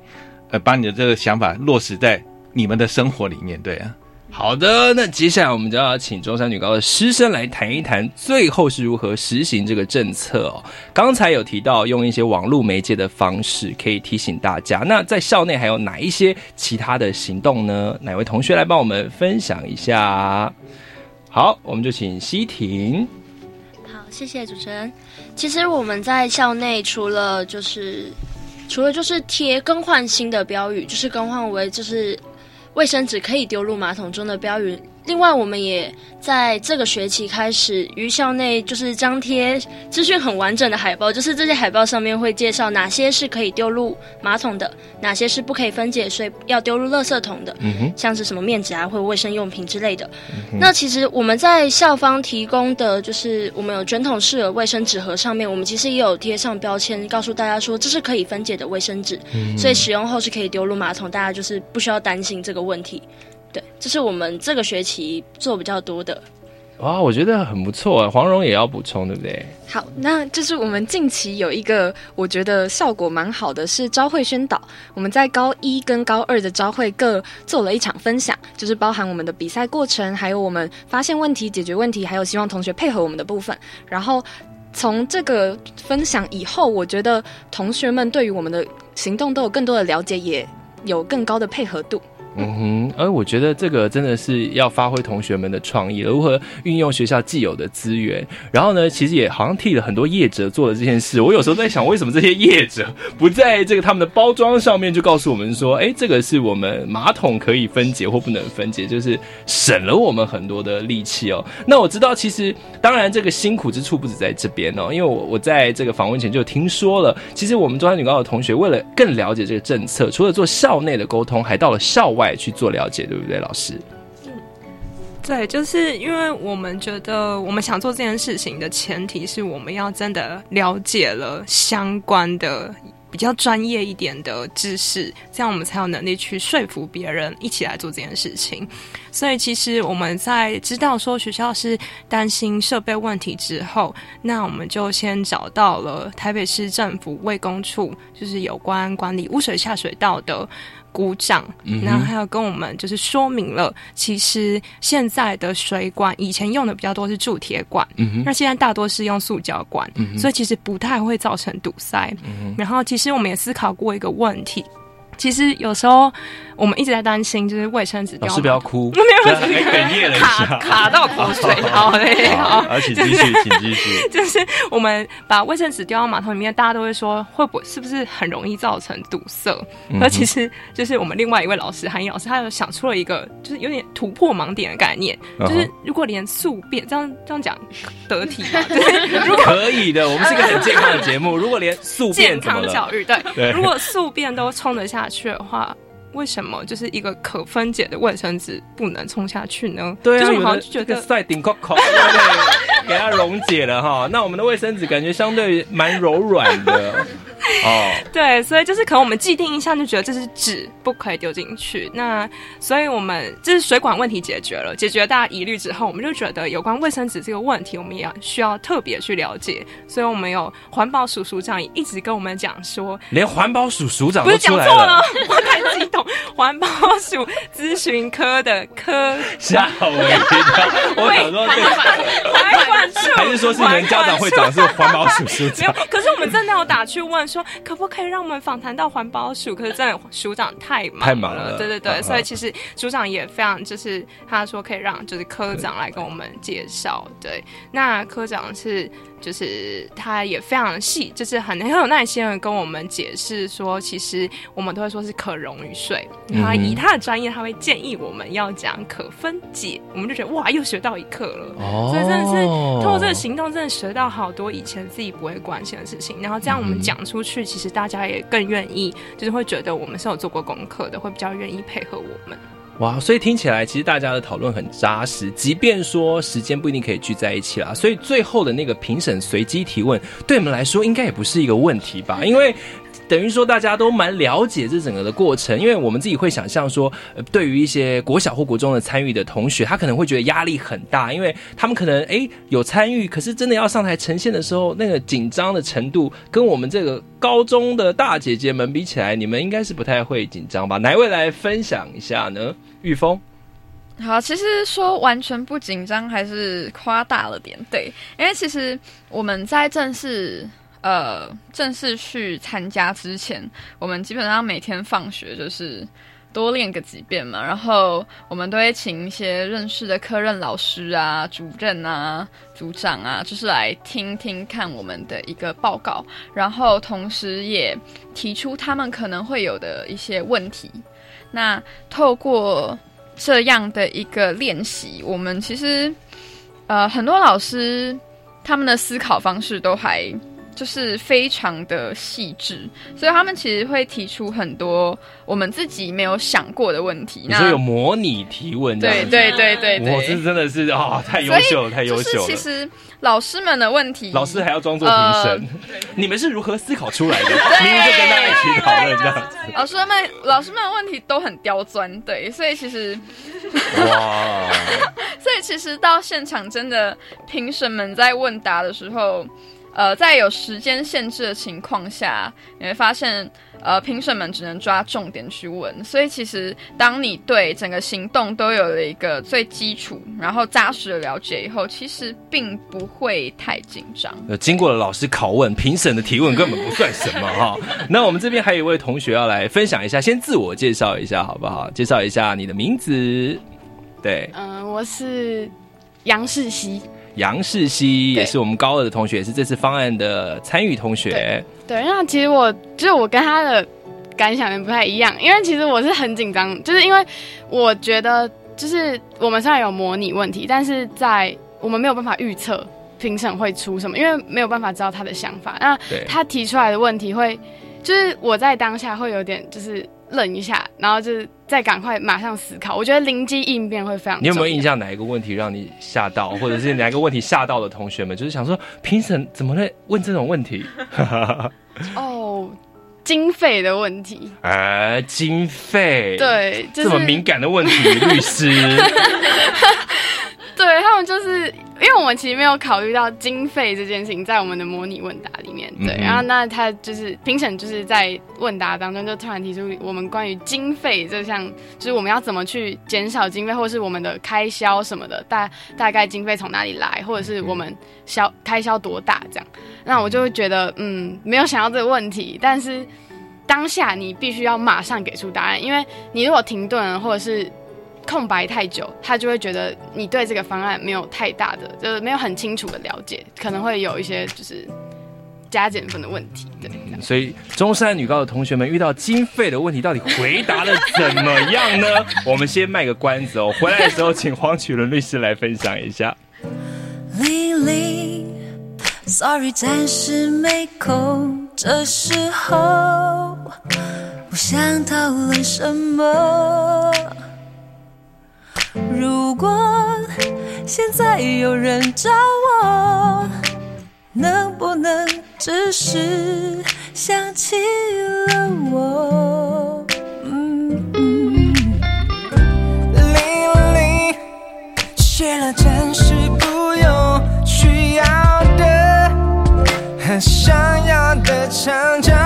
C: 呃把你的这个想法落实在你们的生活里面，对啊。
A: 好的，那接下来我们就要请中山女高的师生来谈一谈，最后是如何实行这个政策哦。刚才有提到用一些网络媒介的方式，可以提醒大家。那在校内还有哪一些其他的行动呢？哪位同学来帮我们分享一下？好，我们就请西婷。
D: 好，谢谢主持人。其实我们在校内除了就是除了就是贴更换新的标语，就是更换为就是。卫生纸可以丢入马桶中的标语。另外，我们也在这个学期开始于校内就是张贴资讯很完整的海报，就是这些海报上面会介绍哪些是可以丢入马桶的，哪些是不可以分解，所以要丢入垃圾桶的，像是什么面纸啊或者卫生用品之类的。那其实我们在校方提供的就是我们有卷筒式的卫生纸盒上面，我们其实也有贴上标签，告诉大家说这是可以分解的卫生纸，所以使用后是可以丢入马桶，大家就是不需要担心这个问题。对，这是我们这个学期做比较多的。
A: 哇，我觉得很不错啊。黄蓉也要补充，对不对？
G: 好，那就是我们近期有一个我觉得效果蛮好的，是招会宣导。我们在高一跟高二的招会各做了一场分享，就是包含我们的比赛过程，还有我们发现问题、解决问题，还有希望同学配合我们的部分。然后从这个分享以后，我觉得同学们对于我们的行动都有更多的了解，也有更高的配合度。
A: 嗯哼，而我觉得这个真的是要发挥同学们的创意了，如何运用学校既有的资源。然后呢，其实也好像替了很多业者做了这件事。我有时候在想，为什么这些业者不在这个他们的包装上面就告诉我们说，哎，这个是我们马桶可以分解或不能分解，就是省了我们很多的力气哦。那我知道，其实当然这个辛苦之处不止在这边哦，因为我我在这个访问前就听说了，其实我们中山女高的同学为了更了解这个政策，除了做校内的沟通，还到了校外。去做了解，对不对，老师？
B: 对，就是因为我们觉得，我们想做这件事情的前提是我们要真的了解了相关的。比较专业一点的知识，这样我们才有能力去说服别人一起来做这件事情。所以，其实我们在知道说学校是担心设备问题之后，那我们就先找到了台北市政府卫工处，就是有关管理污水下水道的。鼓掌，然后还有跟我们就是说明了，其实现在的水管以前用的比较多是铸铁管，那现在大多是用塑胶管，所以其实不太会造成堵塞。然后其实我们也思考过一个问题。其实有时候我们一直在担心，就是卫生纸掉。
A: 老师不要哭，
B: 没有
A: 哽咽了一
B: 下，卡卡到口水。好嘞，好，
A: 请继续，请继续。
B: 就是我们把卫生纸丢到马桶里面，大家都会说，会不会是不是很容易造成堵塞？而其实就是我们另外一位老师韩英老师，他有想出了一个，就是有点突破盲点的概念，就是如果连宿便这样这样讲得体吗？
A: 可以的，我们是一个很健康的节目。如果连宿便
B: 健康教育，对，如果宿便都冲得下。去的话，为什么就是一个可分解的卫生纸不能冲下去呢？
A: 对
B: 啊，
A: 我好像觉得塞顶扣扣，给它溶解了哈。那我们的卫生纸感觉相对蛮柔软的。哦，
B: 对，所以就是可能我们既定印象就觉得这是纸不可以丢进去，那所以我们就是水管问题解决了，解决大家疑虑之后，我们就觉得有关卫生纸这个问题，我们也需要特别去了解，所以我们有环保署署长也一直跟我们讲说，
A: 连环保署署长
B: 不是讲错
A: 了，
B: 我太激动，环保署咨询科的科
A: 吓我一跳，我想说
B: 环管处
A: 还是说是你们家长会长是环保署署长，
B: 可是真的有打去问。说可不可以让我们访谈到环保署？可是真的署长太忙
A: 太忙了，
B: 对对对，所以其实署长也非常就是他说可以让就是科长来跟我们介绍。对，那科长是。就是他也非常细，就是很很有耐心的跟我们解释说，其实我们都会说是可溶于水。他以他的专业，他会建议我们要讲可分解，我们就觉得哇，又学到一课了。哦，所以真的是通过这个行动，真的学到好多以前自己不会关心的事情。然后这样我们讲出去，其实大家也更愿意，就是会觉得我们是有做过功课的，会比较愿意配合我们。
A: 哇，所以听起来其实大家的讨论很扎实，即便说时间不一定可以聚在一起啦，所以最后的那个评审随机提问，对我们来说应该也不是一个问题吧？因为。等于说大家都蛮了解这整个的过程，因为我们自己会想象说，呃，对于一些国小或国中的参与的同学，他可能会觉得压力很大，因为他们可能哎有参与，可是真的要上台呈现的时候，那个紧张的程度跟我们这个高中的大姐姐们比起来，你们应该是不太会紧张吧？哪位来分享一下呢？玉峰，
F: 好，其实说完全不紧张还是夸大了点，对，因为其实我们在正式。呃，正式去参加之前，我们基本上每天放学就是多练个几遍嘛。然后我们都会请一些认识的科任老师啊、主任啊、组长啊，就是来听听看我们的一个报告，然后同时也提出他们可能会有的一些问题。那透过这样的一个练习，我们其实呃很多老师他们的思考方式都还。就是非常的细致，所以他们其实会提出很多我们自己没有想过的问题。
A: 你说有模拟提问？
F: 对对对对对，
A: 我这真的是啊，太优秀了，太优秀了。
F: 其实老师们的问题，
A: 老师还要装作评审。你们是如何思考出来的？明明就跟大家一起讨论这样子。
F: 老师们，老师们的问题都很刁钻，对，所以其实
A: 哇，
F: 所以其实到现场，真的评审们在问答的时候，呃，在有时间限制的情况下，你会发现，呃，评审们只能抓重点去问。所以其实当你对整个行动都有了一个最基础，然后扎实的了解以后，其实并不会太紧张。
A: 呃，经过了老师拷问，评审的提问根本不算什么哈。那我们这边还有一位同学要来分享一下，先自我介绍一下好不好？介绍一下你的名字。对，
L: 嗯、我是杨世熙。
A: 杨世熙也是我们高二的同学，也是这次方案的参与同学。
L: 对，那其实我就是我跟他的感想也不太一样，因为其实我是很紧张，就是因为我觉得就是我们虽然有模拟问题，但是在我们没有办法预测评审会出什么，因为没有办法知道他的想法。那他提出来的问题会，就是我在当下会有点就是愣一下，然后就是再赶快马上思考。我觉得灵机应变会非常。
A: 你有没有印象哪一个问题让你吓到，或者是哪一个问题吓到的同学们？就是想说，评审怎么会问这种问题？
L: 哦，经费的问题。
A: 哎，经费，
L: 对就是
A: 这么敏感的问题，律师，
L: 对他们就是，因为我们其实没有考虑到经费这件事情在我们的模拟问答里面，对，
A: 嗯
L: 然后那他就是评审就是在问答当中就突然提出我们关于经费这项，就是我们要怎么去减少经费，或是我们的开销什么的，大大概经费从哪里来，或者是我们销开销多大这样，那我就会觉得嗯，没有想到这个问题，但是当下你必须要马上给出答案，因为你如果停顿或者是空白太久，他就会觉得你对这个方案没有太大的，就是没有很清楚的了解，可能会有一些就是加减分的问题。对，
A: 所以中山女高的同学们遇到经费的问题，到底回答的怎么样呢？我们先卖个关子哦，回来的时候请黄曲伦律师来分享一下。
M: 玲玲，sorry，暂时没空，这时候不想讨论什么。如果现在有人找我，能不能只是想起了我？嗯嗯
H: 零零，写了真是不用需要的，很想要的常常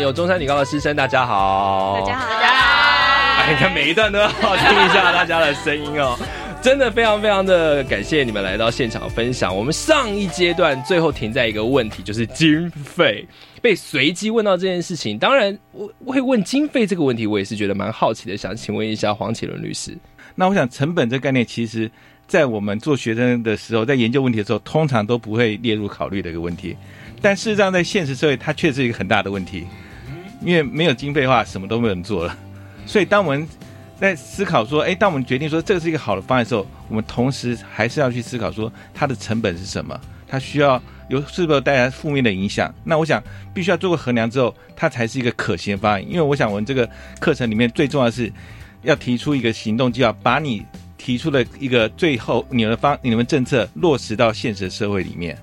H: 有
A: 中山女高的师生，大家好，大家
M: 好，
A: 哎，你看每一段都要听一下大家的声音哦。真的非常非常的感谢你们来到现场分享。我们上一阶段最后停在一个问题，就是经费被随机问到这件事情。当然，我我会问经费这个问题，我也是觉得蛮好奇的，想请问一下黄启伦律师。
C: 那我想成本这概念，其实在我们做学生的时候，在研究问题的时候，通常都不会列入考虑的一个问题。但事实上，在现实社会，它确实是一个很大的问题，因为没有经费的话，什么都没有人做了。所以，当我们在思考说，哎，当我们决定说这个是一个好的方案的时候，我们同时还是要去思考说它的成本是什么，它需要有是不是带来负面的影响。那我想必须要做个衡量之后，它才是一个可行的方案。因为我想我们这个课程里面最重要的是要提出一个行动计划，把你提出的一个最后你们的方你们政策落实到现实社会里面。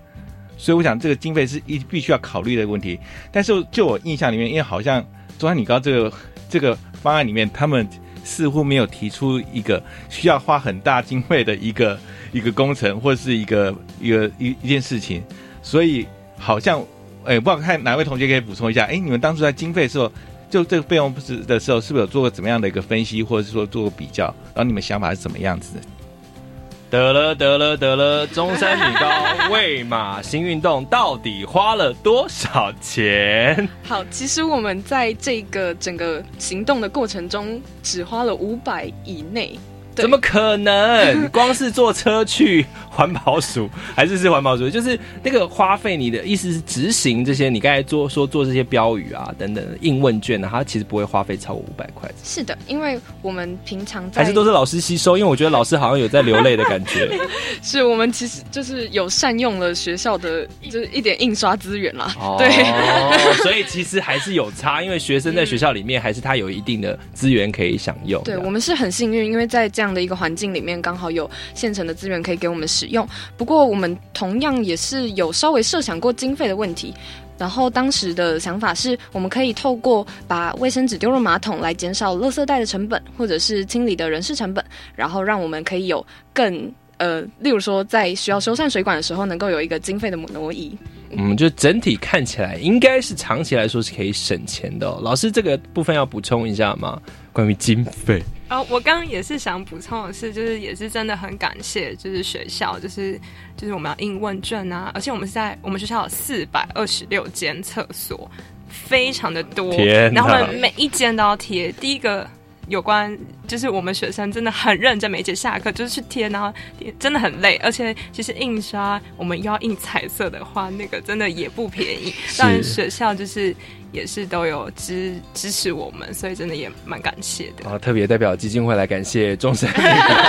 C: 所以我想这个经费是一必须要考虑的问题。但是就我印象里面，因为好像中山女高这个这个方案里面，他们似乎没有提出一个需要花很大经费的一个一个工程或是一个一个一一件事情，所以好像哎，不知道看哪位同学可以补充一下，哎，你们当初在经费的时候，就这个费用不是的时候，是不是有做过怎么样的一个分析，或者是说做过比较，然后你们想法是怎么样子的？
A: 得了得了得了，中山女高为马新运动到底花了多少钱？
G: 好，其实我们在这个整个行动的过程中，只花了五百以内，
A: 怎么可能？光是坐车去环保署，还是是环保署，就是那个花费，你的意思是执行这些，你刚才做说做这些标语啊等等的应问卷呢、它其实不会花费超过五百块，
G: 是的，因为我们平常在
A: 还是都是老师吸收？因为我觉得老师好像有在流泪的感觉。
G: 是我们其实就是有善用了学校的就是一点印刷资源啦。
A: 哦
G: 对，
A: 所以其实还是有差，因为学生在学校里面还是他有一定的资源可以享用。
G: 对我们是很幸运，因为在这样这样的一个环境里面，刚好有现成的资源可以给我们使用。不过我们同样也是有稍微设想过经费的问题。然后当时的想法是，我们可以透过把卫生纸丢入马桶来减少垃圾袋的成本，或者是清理的人事成本，然后让我们可以有更呃，例如说在需要修缮水管的时候，能够有一个经费的挪移。
A: 嗯，就整体看起来应该是长期来说是可以省钱的、老师这个部分要补充一下吗？关于经费，
B: 哦，我刚刚也是想补充的是，就是也是真的很感谢，就是学校，就是就是我们要印问卷啊，而且我们是在我们学校有四百二十六间厕所，非常的多，然后我们每一间都要贴。第一个有关就是我们学生真的很认真，每一节下课就是去贴，然后真的很累，而且其实印刷我们又要印彩色的话，那个真的也不便宜。
A: 是
B: 当然学校就是也是都有支支持我们，所以真的也蛮感谢的。
A: 啊，特别代表基金会来感谢众生，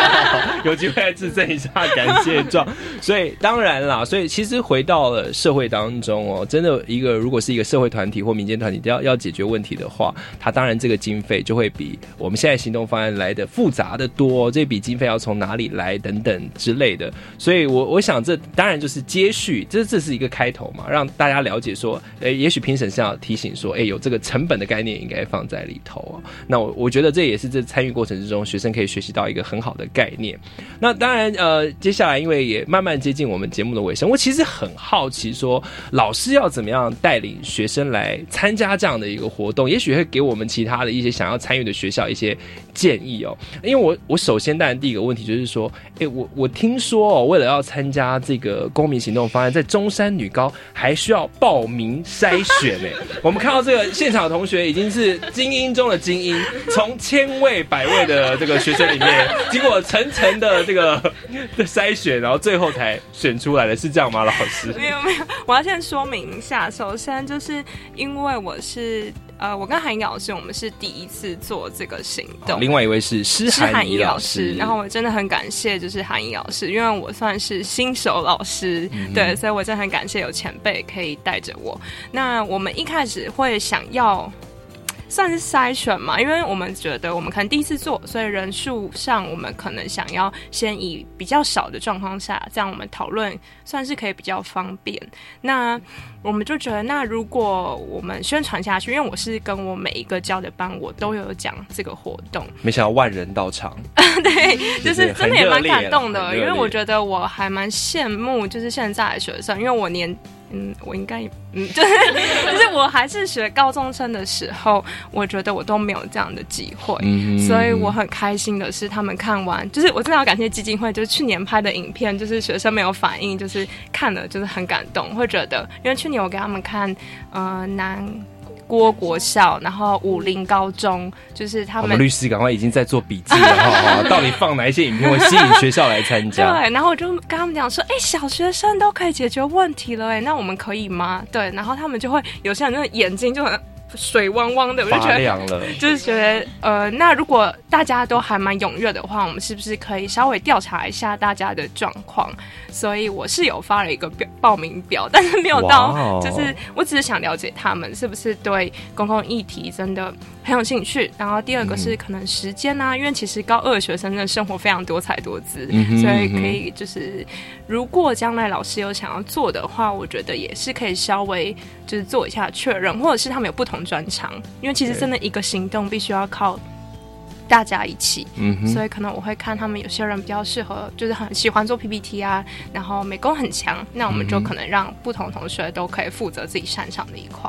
A: 有机会来致赠一下感谢状。所以当然啦，所以其实回到了社会当中哦，真的一个如果是一个社会团体或民间团体要要解决问题的话，它当然这个经费就会比我们现在行动方案来的复杂的多，这笔经费要从哪里来等等之类的。所以我我想这当然就是接续，这这是一个开头嘛，让大家了解说，诶，也许评审是要提醒说，诶，有这个成本的概念应该放在里头哦。那我我觉得这也是这参与过程之中，学生可以学习到一个很好的概念。那当然，呃，接下来因为也慢慢接近我们节目的尾声，我其实很好奇说，老师要怎么样带领学生来参加这样的一个活动？也许会给我们其他的一些想要参与的学校一些建议哦。因为我我首先当然第一个问题就是说，诶，我我听说哦，为了要参加这个公民行动方案，在中山女高还需要报名筛选诶。我们看到这个现场的同学已经是精英中的精英，从千位百位的这个学生里面，经过层层的这个的 筛选，然后最后才选出来的，是这样吗？老师？
B: 没有没有，我要先说明一下。首先就是因为我是呃，我跟韩颖老师，我们是第一次做这个行动。
A: 另外一位是施
B: 是
A: 涵怡
B: 怡老
A: 老师，
B: 然后我真的很感谢，就是韩怡老师，因为我算是新手老师，
A: 嗯
B: 对，所以我真的很感谢有前辈可以带着我。那我们一开始会想要。算是筛选嘛，因为我们觉得我们可能第一次做，所以人数上我们可能想要先以比较少的状况下，这样我们讨论算是可以比较方便。那我们就觉得，那如果我们宣传下去，因为我是跟我每一个教的班，我都有讲这个活动，
A: 没想到万人到场，
B: 对，就是真的也蛮感动的，因为我觉得我还蛮羡慕，就是现在的学生，因为我年。嗯，我应该也嗯，就 是就是我还是学高中生的时候，我觉得我都没有这样的机会，
A: 嗯
B: 所以我很开心的是，他们看完，就是我真的要感谢基金会，就是去年拍的影片，就是学生没有反应，就是看了就是很感动，会觉得，因为去年我给他们看，呃，南郭国校，然后武林高中，就是他们
A: 我们律师赶快已经在做笔记了哈，哈到底放哪一些影片会吸引学校来参加？
B: 对，然后我就跟他们讲说，哎、小学生都可以解决问题了，哎，那我们可以吗？对，然后他们就会有些人那个眼睛就很水汪汪的，我就觉
A: 得亮了
B: 得，就是觉得，呃，那如果大家都还蛮踊跃的话，我们是不是可以稍微调查一下大家的状况？所以我是有发了一个表报名表，但是没有到就是我只是想了解他们是不是对公共议题真的很有兴趣。然后第二个是
A: 嗯
B: 可能时间啊，因为其实高二的学生的生活非常多彩多姿，
A: 嗯
B: 所以可以就是如果将来老师有想要做的话，我觉得也是可以稍微就是做一下确认，或者是他们有不同专长，因为其实真的一个行动必须要靠。大家一起，
A: 嗯
B: 所以可能我会看他们有些人比较适合，就是很喜欢做 PPT 啊，然后美工很强，那我们就可能让不同同学都可以负责自己擅长的一块。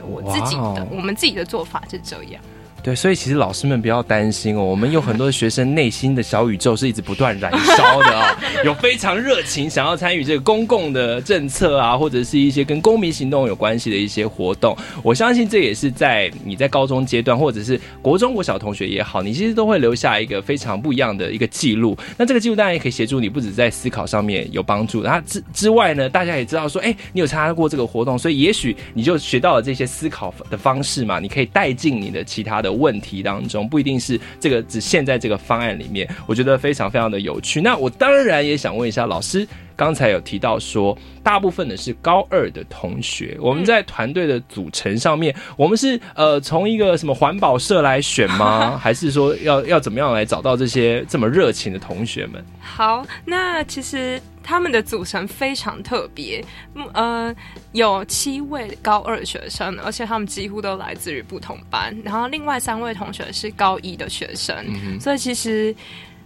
B: 对我自己的，我们自己的做法是这样。
A: 对，所以其实老师们不要担心哦，我们有很多学生内心的小宇宙是一直不断燃烧的啊、有非常热情想要参与这个公共的政策啊，或者是一些跟公民行动有关系的一些活动。我相信这也是在你在高中阶段，或者是国中国小同学也好，你其实都会留下一个非常不一样的一个记录。那这个记录当然也可以协助你，不止在思考上面有帮助，然后之之外呢，大家也知道说，哎，你有参加过这个活动，所以也许你就学到了这些思考的方式嘛，你可以带进你的其他的问题当中，不一定是这个只限在这个方案里面。我觉得非常非常的有趣。那我当然也想问一下老师。刚才有提到说，大部分的是高二的同学。我们在团队的组成上面，我们是呃从一个什么环保社来选吗？还是说要要怎么样来找到这些这么热情的同学们？
B: 好，那其实他们的组成非常特别，嗯呃，有七位高二学生，而且他们几乎都来自于不同班，然后另外三位同学是高一的学生，所以其实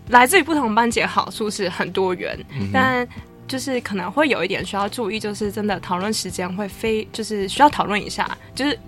B: 来自于不同班级的好处是很多元，但。就是可能会有一点需要注意，就是真的讨论时间会非，就是需要讨论一下，就是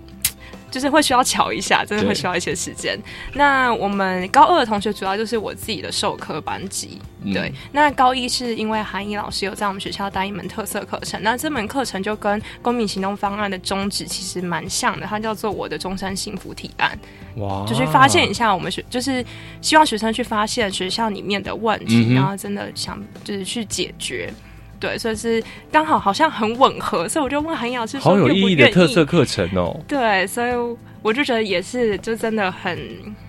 B: 就是会需要瞧一下，真的会需要一些时间。那我们高二的同学主要就是我自己的授课班级，对。那高一是因为韩怡老师有在我们学校带一门特色课程，那这门课程就跟公民行动方案的宗旨其实蛮像的，它叫做我的终身幸福提案。
A: 哇！
B: 就去发现一下我们学，就是希望学生去发现学校里面的问题，然后真的想就是去解决。对，所以是刚好好像很吻合，所以我就问韩老师，
A: 好有意义的特色课程哦。
B: 对，所以我就觉得也是，就真的很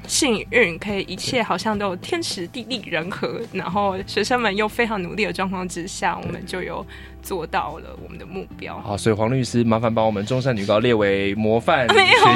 B: 幸运，可以一切好像都有天时地利人和，然后学生们又非常努力的状况之下，我们就有。做到了我们的目标。
A: 好，所以黄律师麻烦把我们中山女高列为模范学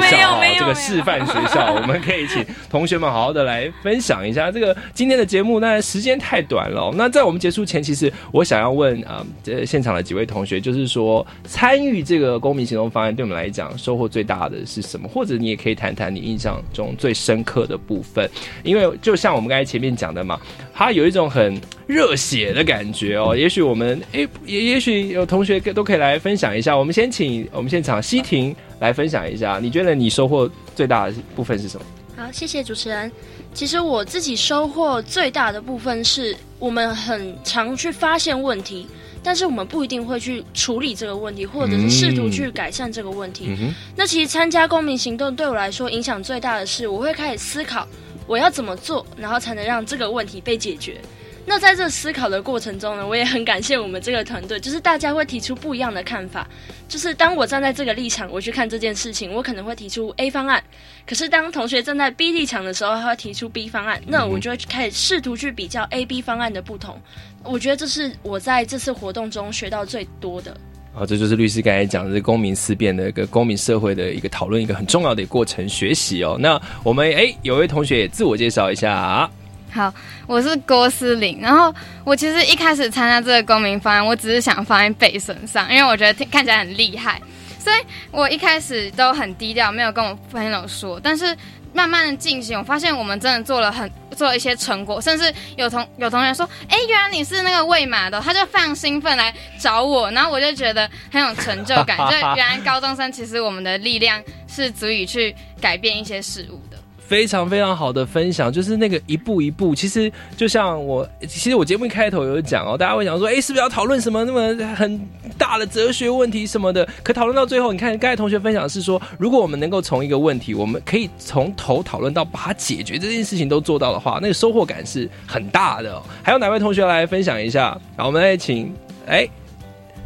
B: 校，
A: 这个示范学校，我们可以请同学们好好的来分享一下这个今天的节目。那时间太短了，那在我们结束前，其实我想要问啊，这现场的几位同学，就是说参与这个公民行动方案，对我们来讲收获最大的是什么？或者你也可以谈谈你印象中最深刻的部分，因为就像我们刚才前面讲的嘛，它有一种很热血的感觉哦。也许我们诶也也。也许有同学都可以来分享一下。我们先请我们现场西婷来分享一下，你觉得你收获最大的部分是什么？
D: 好，谢谢主持人。其实我自己收获最大的部分是我们很常去发现问题，但是我们不一定会去处理这个问题，或者是试图去改善这个问题。那其实参加公民行动对我来说影响最大的是，我会开始思考我要怎么做，然后才能让这个问题被解决。那在这思考的过程中呢，我也很感谢我们这个团队，就是大家会提出不一样的看法。就是当我站在这个立场，我去看这件事情，我可能会提出 A 方案；可是当同学站在 B 立场的时候，他会提出 B 方案。那我就会开始试图去比较 A、B 方案的不同。我觉得这是我在这次活动中学到最多的。
A: 啊，这就是律师刚才讲的公民思辨的一个公民社会的一个讨论，一个很重要的过程学习哦。那我们哎，有位同学也自我介绍一下。
F: 好，我是郭思玲。然后我其实一开始参加这个公民方案，我只是想放在背身上，因为我觉得看起来很厉害，所以我一开始都很低调，没有跟我朋友说。但是慢慢的进行，我发现我们真的做了很做了一些成果，甚至有同有同学说：“哎，原来你是那个喂马的。”他就非常兴奋来找我，然后我就觉得很有成就感。就原来高中生其实我们的力量是足以去改变一些事物。
A: 非常非常好的分享，就是那个一步一步。其实就像我，其实我节目一开头有讲哦，大家会想说，哎，是不是要讨论什么那么很大的哲学问题什么的？可讨论到最后，你看刚才同学分享是说，如果我们能够从一个问题，我们可以从头讨论到把它解决这件事情都做到的话，那个收获感是很大的。还有哪位同学来分享一下？好，我们来请，哎，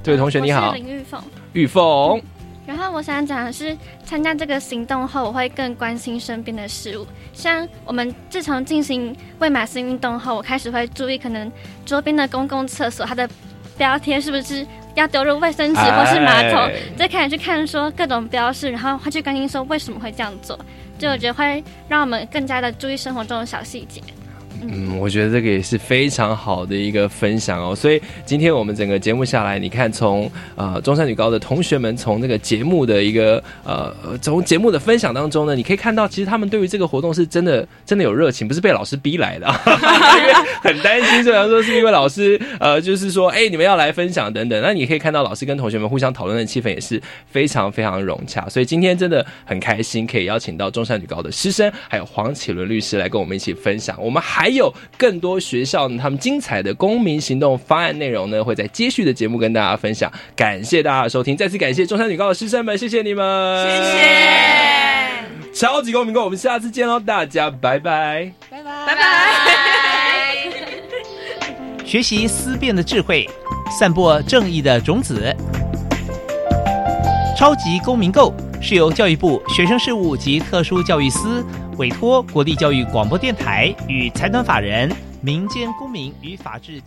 A: 这位同学你好，
N: 林玉凤，
A: 玉凤。
N: 然后我想讲的是，参加这个行动后，我会更关心身边的事物。像我们自从进行喂马斯运动后，我开始会注意可能周边的公共厕所它的标贴是不是要丢入卫生纸或是马桶，就开始去看说各种标示，然后会去关心说为什么会这样做。就我觉得会让我们更加的注意生活中的小细节。
A: 嗯，我觉得这个也是非常好的一个分享哦。所以今天我们整个节目下来，你看从呃中山女高的同学们从那个节目的一个呃从节目的分享当中呢，你可以看到其实他们对于这个活动是真的真的有热情，不是被老师逼来的，因为很担心，虽然说是因为老师呃就是说哎你们要来分享等等，那你可以看到老师跟同学们互相讨论的气氛也是非常非常融洽。所以今天真的很开心，可以邀请到中山女高的师生还有黄启伦律师来跟我们一起分享。我们还有更多学校呢，他们精彩的公民行动方案内容呢，会在接续的节目跟大家分享。感谢大家的收听，再次感谢中山女高的师生们，谢谢你们，谢谢。超级公民购，我们下次见喽，大家拜拜，
J: 拜拜，拜拜。
E: 学习思辨的智慧，散播正义的种子。超级公民购是由教育部学生事务及特殊教育司委托国立教育广播电台与财团法人民间公民与法治教。